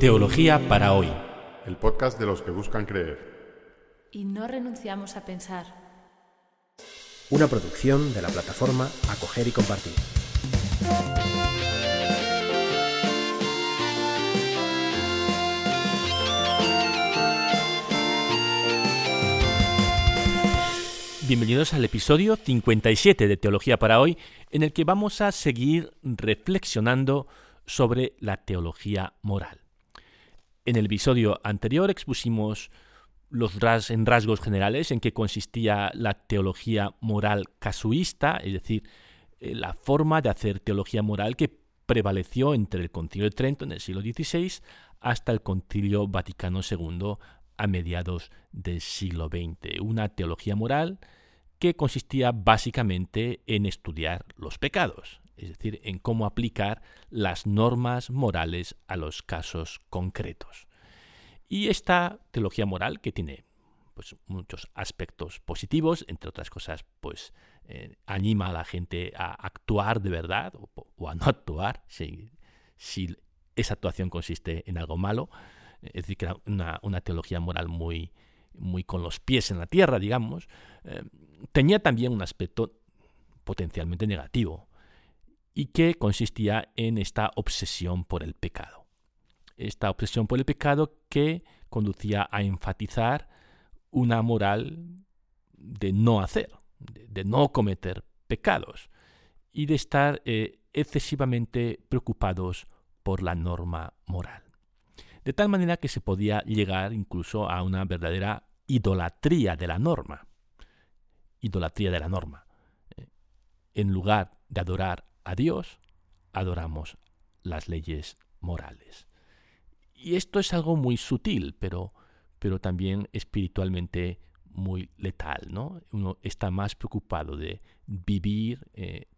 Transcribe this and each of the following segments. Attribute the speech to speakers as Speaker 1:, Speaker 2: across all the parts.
Speaker 1: Teología para hoy.
Speaker 2: El podcast de los que buscan creer.
Speaker 3: Y no renunciamos a pensar.
Speaker 4: Una producción de la plataforma Acoger y Compartir.
Speaker 1: Bienvenidos al episodio 57 de Teología para hoy, en el que vamos a seguir reflexionando sobre la teología moral. En el episodio anterior expusimos los en rasgos generales en qué consistía la teología moral casuista, es decir, eh, la forma de hacer teología moral que prevaleció entre el Concilio de Trento en el siglo XVI hasta el Concilio Vaticano II a mediados del siglo XX. Una teología moral que consistía básicamente en estudiar los pecados, es decir, en cómo aplicar las normas morales a los casos concretos. Y esta teología moral, que tiene pues, muchos aspectos positivos, entre otras cosas, pues eh, anima a la gente a actuar de verdad o, a no actuar si, esa actuación consiste en algo malo, es decir, que era una, teología moral muy, muy con los pies en la tierra, digamos, eh, tenía también un aspecto potencialmente negativo y que consistía en esta obsesión por el pecado. Esta obsesión por el pecado que conducía a enfatizar una moral de no hacer, de, no cometer pecados y de estar eh, excesivamente preocupados por la norma moral. De tal manera que se podía llegar incluso a una verdadera idolatría de la norma idolatría de la norma. Eh, en lugar de adorar a Dios, adoramos las leyes morales. Y esto es algo muy sutil, pero, pero también espiritualmente muy letal. ¿no? Uno está más preocupado de vivir, eh,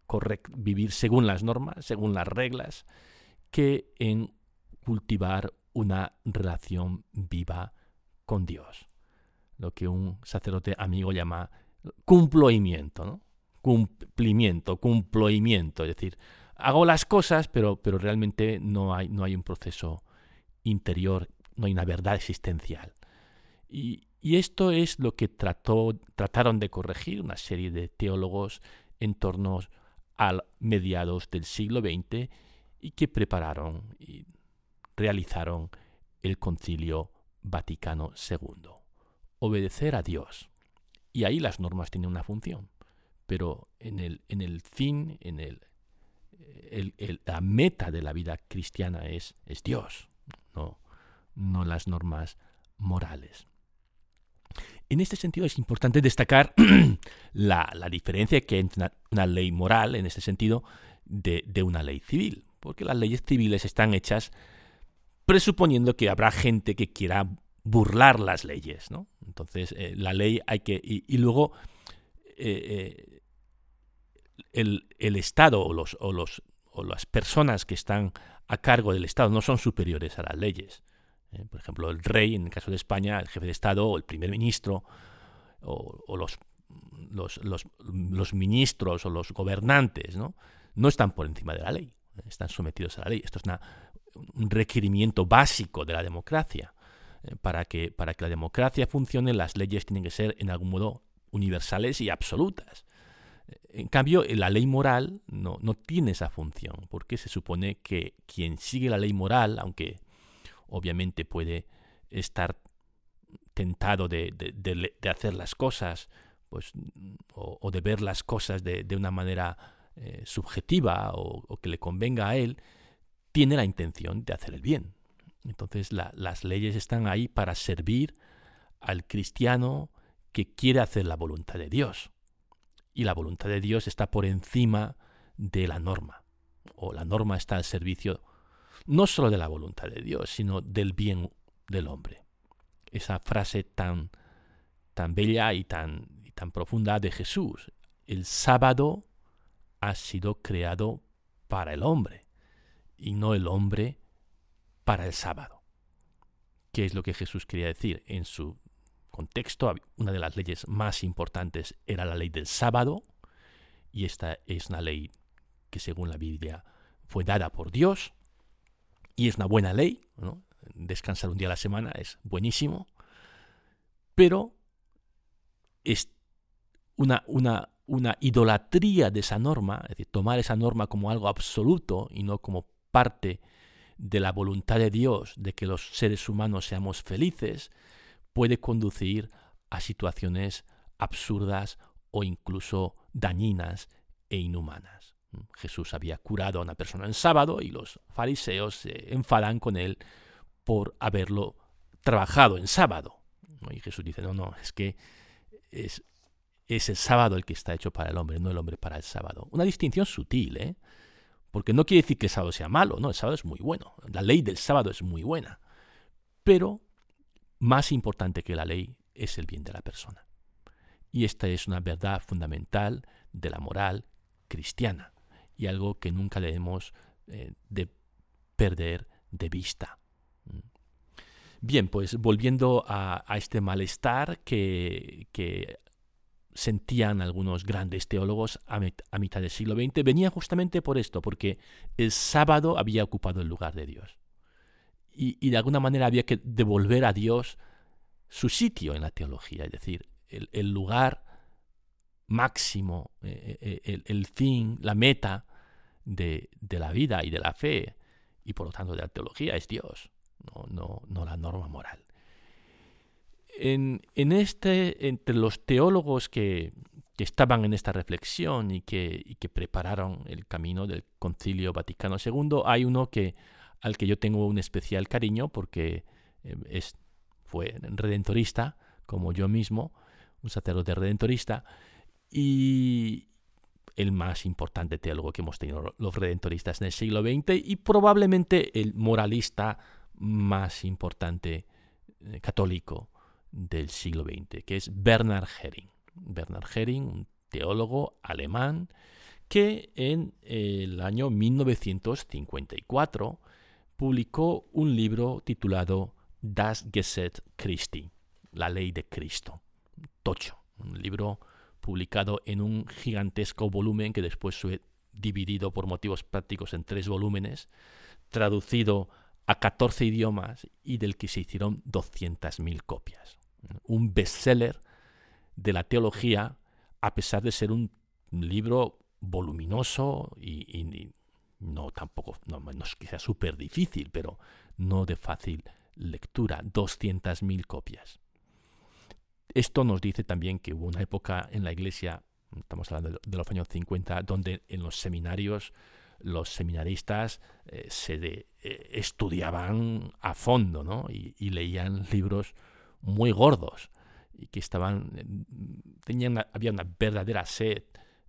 Speaker 1: vivir según las normas, según las reglas, que en cultivar una relación viva con Dios. Lo que un sacerdote amigo llama cumplimiento, ¿no? Cumplimiento, cumplimiento, es decir, hago las cosas, pero, pero realmente no hay, no hay un proceso interior, no hay una verdad existencial. Y, esto es lo que trató, trataron de corregir una serie de teólogos en torno a mediados del siglo XX y que prepararon y realizaron el concilio Vaticano II. Obedecer a Dios y ahí las normas tienen una función. Pero en el, en el fin, en el, la meta de la vida cristiana es, es Dios, no, no las normas morales. En este sentido es importante destacar la, diferencia que hay entre una, ley moral, en este sentido, de, de, una ley civil, porque las leyes civiles están hechas presuponiendo que habrá gente que quiera burlar las leyes, ¿no? Entonces, eh, la ley hay que... Y, luego, eh, eh, el, Estado o, los, o, los, o las personas que están a cargo del Estado no son superiores a las leyes. Por ejemplo, el rey, en el caso de España, el jefe de Estado o el primer ministro o, los, los, los, ministros o los gobernantes, ¿no? no están por encima de la ley, están sometidos a la ley. Esto es un requerimiento básico de la democracia. Eh, para que, para que la democracia funcione, las leyes tienen que ser en algún modo universales y absolutas. En cambio, la ley moral no, no tiene esa función, porque se supone que quien sigue la ley moral, aunque obviamente puede estar tentado de, de, hacer las cosas, pues, o, de ver las cosas de, una manera eh, subjetiva o, o, que le convenga a él, tiene la intención de hacer el bien. Entonces las leyes están ahí para servir al cristiano que quiere hacer la voluntad de Dios. Y la voluntad de Dios está por encima de la norma. O la norma está al servicio no solo de la voluntad de Dios, sino del bien del hombre. Esa frase tan, tan bella y tan, y tan profunda de Jesús. El sábado ha sido creado para el hombre y no el hombre para el sábado. ¿Qué es lo que Jesús quería decir? En su contexto, una de las leyes más importantes era la ley del sábado, y esta es una ley que según la Biblia fue dada por Dios, y es una buena ley, descansar un día a la semana es buenísimo, pero es una, una, una idolatría de esa norma, es decir, tomar esa norma como algo absoluto y no como parte de la voluntad de Dios de que los seres humanos seamos felices, puede conducir a situaciones absurdas o incluso dañinas e inhumanas. Jesús había curado a una persona en sábado y los fariseos se enfadan con él por haberlo trabajado en sábado. Y Jesús dice, no, no, es que es, es el sábado el que está hecho para el hombre, no el hombre para el sábado. Una distinción sutil, ¿eh? Porque no quiere decir que el sábado sea malo, no, el sábado es muy bueno. La ley del sábado es muy buena. Pero más importante que la ley es el bien de la persona. Y esta es una verdad fundamental de la moral cristiana y algo que nunca debemos eh, de perder de vista. Bien, pues volviendo a, este malestar que, sentían algunos grandes teólogos a, mitad del siglo XX, venía justamente por esto, porque el sábado había ocupado el lugar de Dios. Y, de alguna manera había que devolver a Dios su sitio en la teología, es decir, el, lugar máximo, eh, eh, el, fin, la meta de, la vida y de la fe, y por lo tanto de la teología, es Dios no, no, la norma moral. En, este, entre los teólogos que, estaban en esta reflexión y que, que, prepararon el camino del Concilio Vaticano II, hay uno que, al que yo tengo un especial cariño porque eh, es, fue redentorista, como yo mismo, un sacerdote redentorista, y el más importante teólogo que hemos tenido los redentoristas en el siglo XX y probablemente el moralista más importante eh, católico del siglo XX, que es Bernard Hering. Bernard Hering, un teólogo alemán que en el año 1954 publicó un libro titulado Das Gesetz Christi, la ley de Cristo, tocho, un libro publicado en un gigantesco volumen que después fue dividido por motivos prácticos en tres volúmenes, traducido a 14 idiomas y del que se hicieron 200.000 copias. Un bestseller de la teología, a pesar de ser un libro voluminoso y, no tampoco, no, es que sea súper difícil, pero no de fácil lectura, 200.000 copias. Esto nos dice también que hubo una época en la iglesia, estamos hablando de los años 50, donde en los seminarios los seminaristas eh, se eh, estudiaban a fondo ¿no? y, leían libros muy gordos y que estaban tenían había una verdadera sed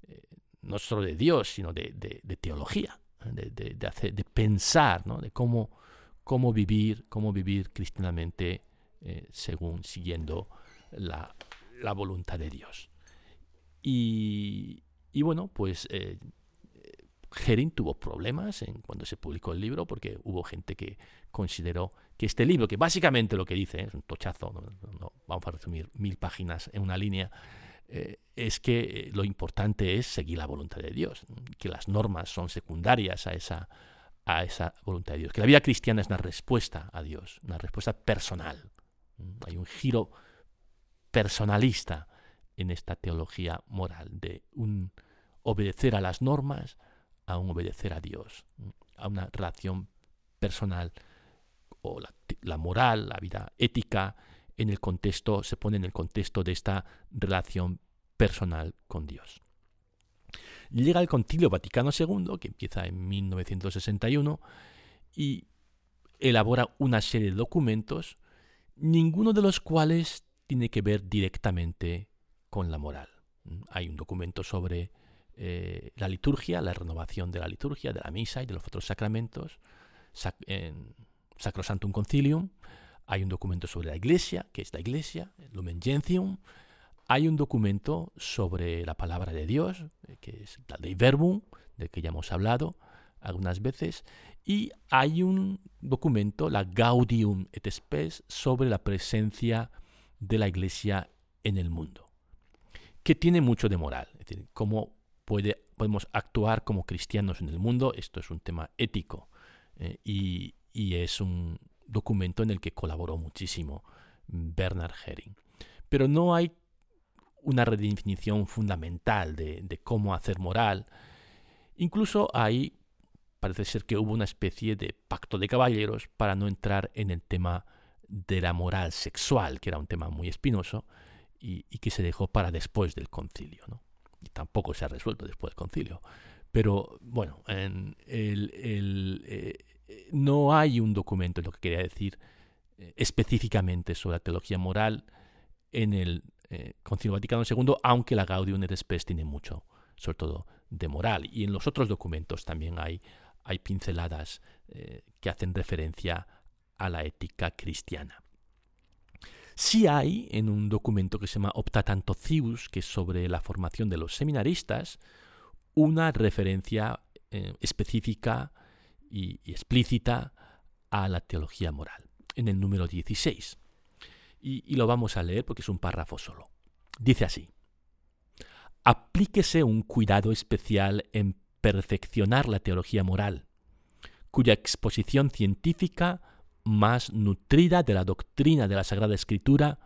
Speaker 1: eh, no solo de Dios sino de, teología de, hacer, de pensar ¿no? de cómo cómo vivir cómo vivir cristianamente según siguiendo la, la, voluntad de Dios y, y bueno pues Hering tuvo problemas en cuando se publicó el libro porque hubo gente que consideró que este libro, que básicamente lo que dice, es un tochazo, no, vamos a resumir mil páginas en una línea, eh, es que eh, lo importante es seguir la voluntad de Dios, que las normas son secundarias a esa, a esa voluntad de Dios, que la vida cristiana es una respuesta a Dios, una respuesta personal. Hay un giro personalista en esta teología moral de un obedecer a las normas, a un obedecer a Dios, a una relación personal o la, moral, la vida ética, en el contexto, se pone en el contexto de esta relación personal con Dios. Llega el Concilio Vaticano II, que empieza en 1961, y elabora una serie de documentos, ninguno de los cuales tiene que ver directamente con la moral. Hay un documento sobre eh, la liturgia, la renovación de la liturgia, de la misa y de los otros sacramentos, en Sacrosantum Concilium, hay un documento sobre la Iglesia, que es la Iglesia, Lumen Gentium, hay un documento sobre la palabra de Dios, eh, que es la Dei Verbum, del que ya hemos hablado algunas veces, y hay un documento, la Gaudium et Spes, sobre la presencia de la Iglesia en el mundo, que tiene mucho de moral, es decir, cómo podemos actuar como cristianos en el mundo. Esto es un tema ético eh, y, es un documento en el que colaboró muchísimo Bernard Herring. Pero no hay una redefinición fundamental de, cómo hacer moral. Incluso hay, parece ser que hubo una especie de pacto de caballeros para no entrar en el tema de la moral sexual, que era un tema muy espinoso, y, que se dejó para después del concilio. ¿no? Y tampoco se ha resuelto después del concilio. Pero bueno, eh, no hay un documento, lo que quería decir, eh, específicamente sobre la teología moral en el eh, Concilio Vaticano II, aunque la Gaudium et Spes tiene mucho, sobre todo de moral. Y en los otros documentos también hay, hay pinceladas que hacen referencia a la ética cristiana. Sí hay en un documento que se llama Optatantocius, que es sobre la formación de los seminaristas, una referencia eh, específica y, explícita a la teología moral, en el número 16. Y, lo vamos a leer porque es un párrafo solo. Dice así, aplíquese un cuidado especial en perfeccionar la teología moral, cuya exposición científica más nutrida de la doctrina de la Sagrada Escritura,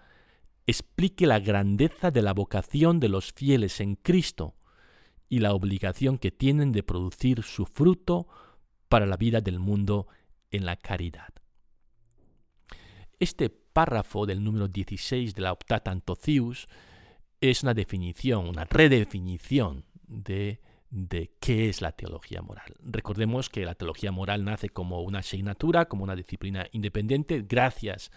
Speaker 1: explique la grandeza de la vocación de los fieles en Cristo y la obligación que tienen de producir su fruto para la vida del mundo en la caridad. Este párrafo del número 16 de la Optata Antocius es una definición, una redefinición de de qué es la teología moral. Recordemos que la teología moral nace como una asignatura, como una disciplina independiente, gracias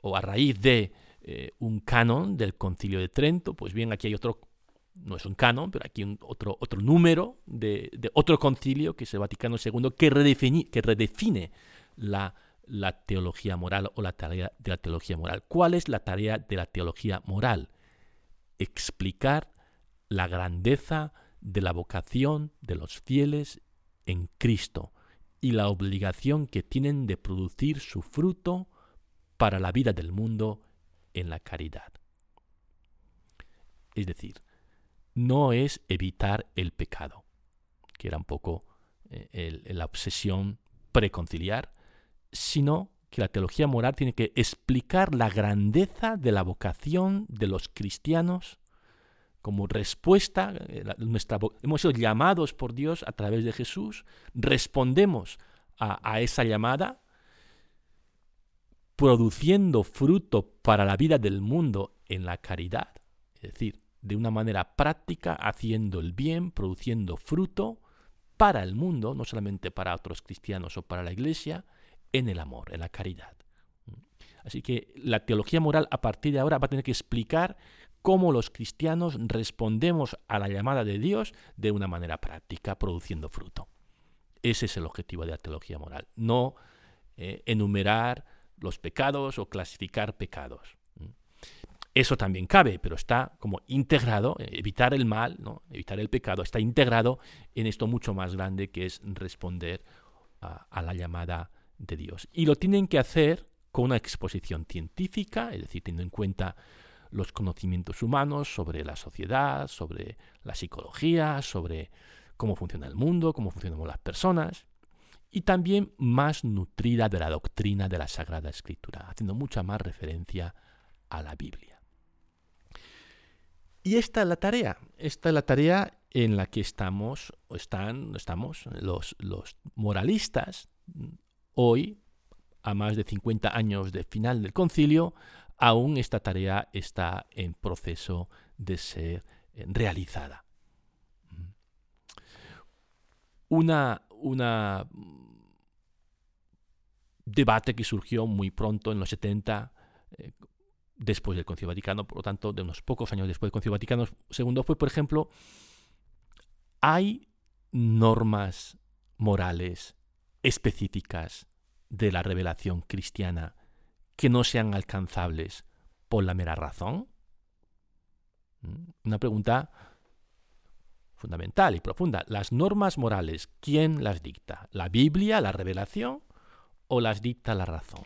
Speaker 1: o a raíz de eh, un canon del concilio de Trento. Pues bien, aquí hay otro, no es un canon, pero aquí otro, otro número de, otro concilio, que es el Vaticano II, que, redefine, que redefine la, la teología moral o la tarea de la teología moral. ¿Cuál es la tarea de la teología moral? Explicar la grandeza, de la vocación de los fieles en Cristo y la obligación que tienen de producir su fruto para la vida del mundo en la caridad. Es decir, no es evitar el pecado, que era un poco eh, la obsesión preconciliar, sino que la teología moral tiene que explicar la grandeza de la vocación de los cristianos como respuesta, eh, hemos sido llamados por Dios a través de Jesús, respondemos a, esa llamada, produciendo fruto para la vida del mundo en la caridad, es decir, de una manera práctica, haciendo el bien, produciendo fruto para el mundo, no solamente para otros cristianos o para la iglesia, en el amor, en la caridad. Así que la teología moral a partir de ahora va a tener que explicar cómo los cristianos respondemos a la llamada de Dios de una manera práctica, produciendo fruto. Ese es el objetivo de la teología moral, no eh, enumerar los pecados o clasificar pecados. Eso también cabe, pero está como integrado, eh, evitar el mal, evitar el pecado, está integrado en esto mucho más grande que es responder a la llamada de Dios. Y lo tienen que hacer con una exposición científica, es decir, teniendo en cuenta los conocimientos humanos sobre la sociedad, sobre la psicología, sobre cómo funciona el mundo, cómo funcionan las personas, y también más nutrida de la doctrina de la Sagrada Escritura, haciendo mucha más referencia a la Biblia. Y esta es la tarea, esta es la tarea en la que estamos, o están, estamos los, los moralistas hoy, a más de 50 años de final del concilio, aún esta tarea está en proceso de ser eh, realizada. Una, una debate que surgió muy pronto en los 70, eh, después del Concilio Vaticano, por lo tanto, de unos pocos años después del Concilio Vaticano II, fue, por ejemplo, ¿hay normas morales específicas de la revelación cristiana que no sean alcanzables por la mera razón? ¿Mm? Una pregunta fundamental y profunda. Las normas morales, ¿quién las dicta? ¿La Biblia, la revelación o las dicta la razón?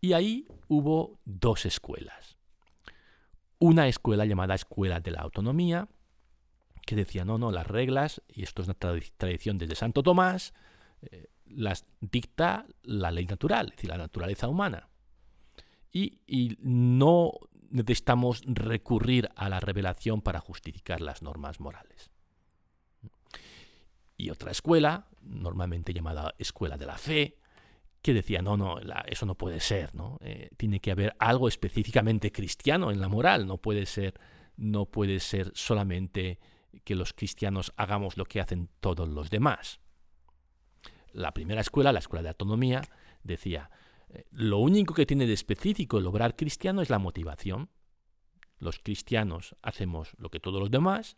Speaker 1: Y ahí hubo dos escuelas. Una escuela llamada Escuela de la Autonomía, que decía, no, no, las reglas, y esto es una tradición desde Santo Tomás, eh, las dicta la ley natural, es decir, la naturaleza humana. Y, no necesitamos recurrir a la revelación para justificar las normas morales. Y otra escuela, normalmente llamada escuela de la fe, que decía, no, no, eso no puede ser, ¿no? Eh, tiene que haber algo específicamente cristiano en la moral, no puede ser, no puede ser solamente que los cristianos hagamos lo que hacen todos los demás. La primera escuela, la escuela de autonomía, decía, eh, lo único que tiene de específico el obrar cristiano es la motivación. Los cristianos hacemos lo que todos los demás,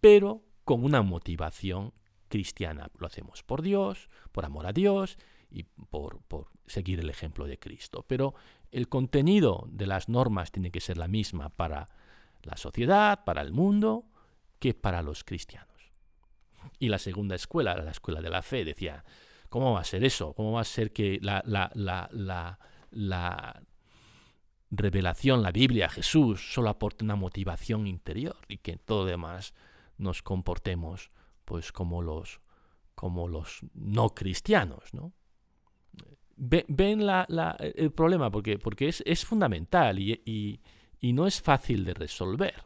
Speaker 1: pero con una motivación cristiana. Lo hacemos por Dios, por amor a Dios y por, seguir el ejemplo de Cristo. Pero el contenido de las normas tiene que ser la misma para la sociedad, para el mundo, que para los cristianos. Y la segunda escuela, la escuela de la fe, decía, ¿cómo va a ser eso? ¿Cómo va a ser que la, la, la, la revelación, la Biblia, Jesús, solo aporte una motivación interior y que todo demás nos comportemos pues como los, no cristianos, ¿no? ven el problema porque, es, fundamental y, no es fácil de resolver.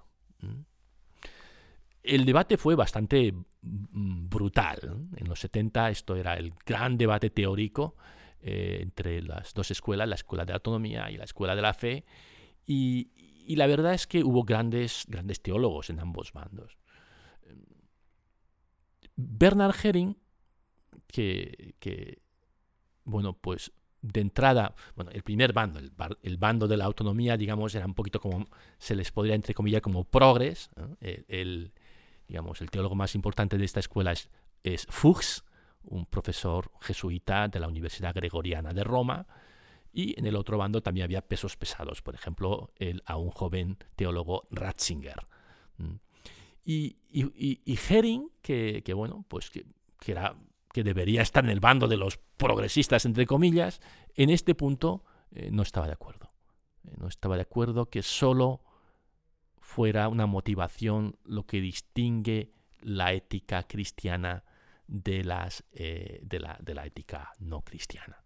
Speaker 1: El debate fue bastante mm, brutal. En los 70 esto era el gran debate teórico eh, entre las dos escuelas, la escuela de autonomía y la escuela de la fe. Y, la verdad es que hubo grandes, grandes teólogos en ambos bandos. Bernard Herring, que, bueno, pues de entrada, bueno, el primer bando, el, bando de la autonomía, digamos, era un poquito como, se les podría entre comillas como progres. El, digamos, el teólogo más importante de esta escuela es, es Fuchs, un profesor jesuita de la Universidad Gregoriana de Roma. Y en el otro bando también había pesos pesados, por ejemplo, el, a un joven teólogo Ratzinger. Y, y, Herring, que, que, bueno, pues que, que era que debería estar en el bando de los progresistas, entre comillas, en este punto eh, no estaba de acuerdo. Eh, no estaba de acuerdo que solo fuera una motivación lo que distingue la ética cristiana de, las, eh, de, la, de, la, ética no cristiana.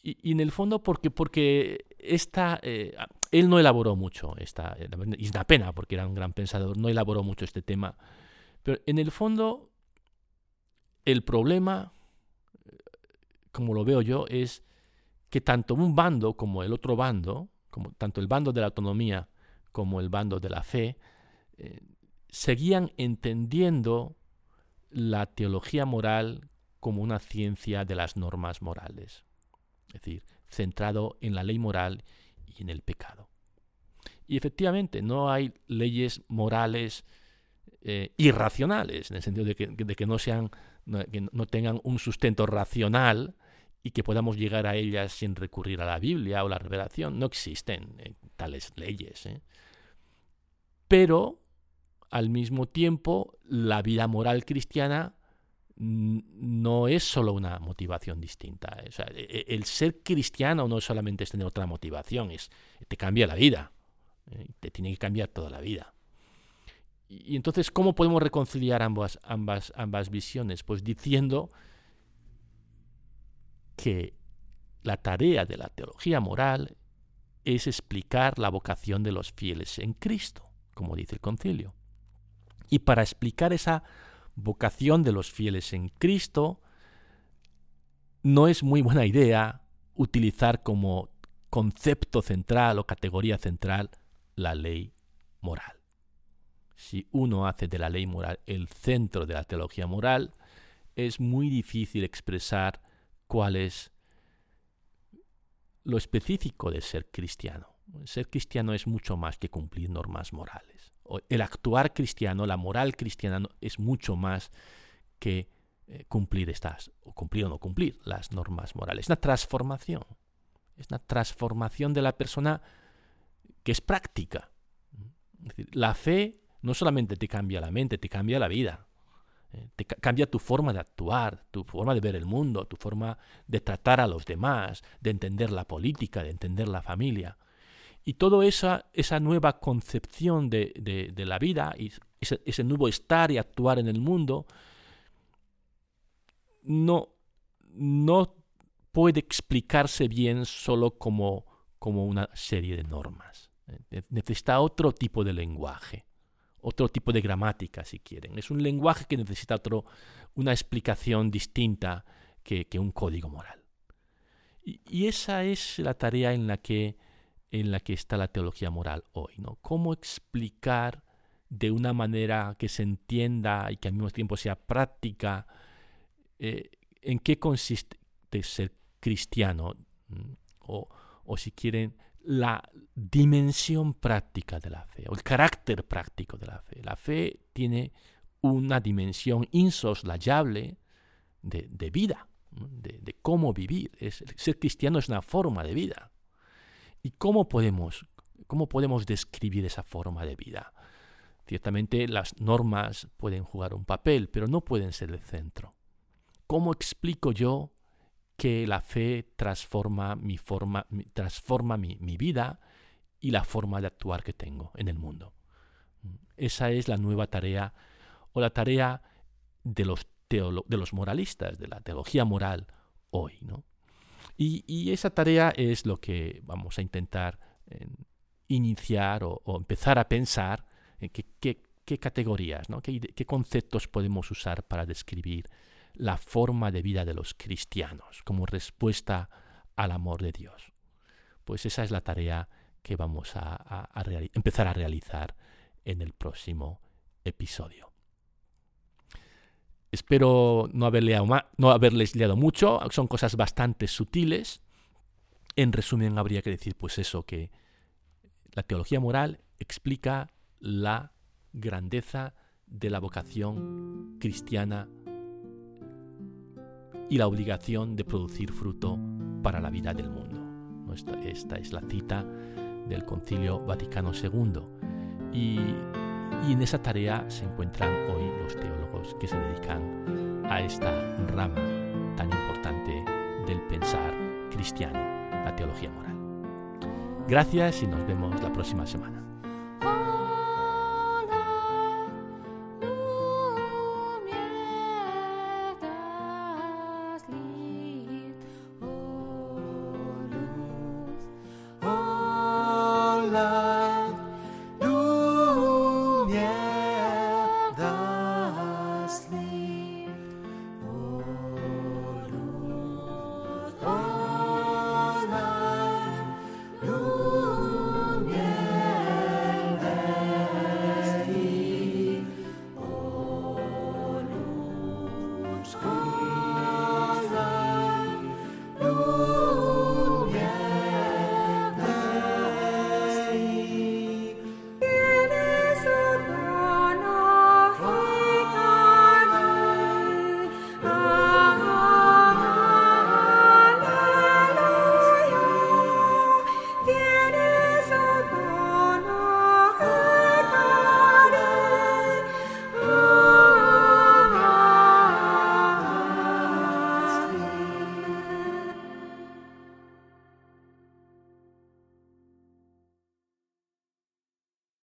Speaker 1: Y, en el fondo porque, porque esta, él no elaboró mucho, esta, es una pena porque era un gran pensador, no elaboró mucho este tema, pero en el fondo el problema, como lo veo yo, es que tanto un bando como el otro bando, como tanto el bando de la autonomía como el bando de la fe, eh, seguían entendiendo la teología moral como una ciencia de las normas morales, es decir, centrado en la ley moral y en el pecado. Y efectivamente, no hay leyes morales eh, irracionales, en el sentido de que no sean que no tengan un sustento racional y que podamos llegar a ellas sin recurrir a la Biblia o la revelación. No existen eh, tales leyes. Pero, al mismo tiempo, la vida moral cristiana no es solo una motivación distinta. ¿eh? E, e, el ser cristiano no solamente es tener otra motivación, es te cambia la vida. Te tiene que cambiar toda la vida. Y entonces, ¿cómo podemos reconciliar ambas, ambas, ambas visiones? Pues diciendo que la tarea de la teología moral es explicar la vocación de los fieles en Cristo, como dice el concilio. Y para explicar esa vocación de los fieles en Cristo, no es muy buena idea utilizar como concepto central o categoría central la ley moral si uno hace de la ley moral el centro de la teología moral, es muy difícil expresar cuál es lo específico de ser cristiano. Ser cristiano es mucho más que cumplir normas morales. El actuar cristiano, la moral cristiana es mucho más que eh, cumplir estas, o cumplir o no cumplir las normas morales. Es una transformación. Es una transformación de la persona que es práctica. la fe no solamente te cambia la mente, te cambia la vida. Eh, te cambia tu forma de actuar, tu forma de ver el mundo, tu forma de tratar a los demás, de entender la política, de entender la familia. Y toda esa, esa nueva concepción de, la vida y ese, nuevo estar y actuar en el mundo no, no puede explicarse bien solo como, como una serie de normas. Necesita otro tipo de lenguaje, otro tipo de gramática, si quieren. Es un lenguaje que necesita otro, una explicación distinta que, un código moral. Y, esa es la tarea en la, que, en la que está la teología moral hoy. ¿no? ¿Cómo explicar de una manera que se entienda y que al mismo tiempo sea práctica eh, en qué consiste ser cristiano mm, o, o si quieren la dimensión práctica de la fe o el carácter práctico de la fe. La fe tiene una dimensión insoslayable de, vida, de, cómo vivir. Ser cristiano es una forma de vida. ¿Y cómo podemos, cómo podemos describir esa forma de vida? Ciertamente las normas pueden jugar un papel, pero no pueden ser el centro. ¿Cómo explico yo que la fe transforma mi forma, transforma mi, vida y la forma de actuar que tengo en el mundo? Esa es la nueva tarea o la tarea de los, de los moralistas, de la teología moral hoy. ¿no? Y, esa tarea es lo que vamos a intentar iniciar o, empezar a pensar qué, categorías, ¿Qué, conceptos podemos usar para describir la forma de vida de los cristianos como respuesta al amor de Dios. Pues esa es la tarea que vamos a, empezar a realizar en el próximo episodio. Espero no, no haberles liado mucho, son cosas bastante sutiles. En resumen, habría que decir pues eso, que la teología moral explica la grandeza de la vocación cristiana y la obligación de producir fruto para la vida del mundo. Esta, es la cita del Concilio Vaticano II. Y, y en esa tarea se encuentran hoy los teólogos que se dedican a esta rama tan importante del pensar cristiano, la teología moral. Gracias y nos vemos la próxima semana.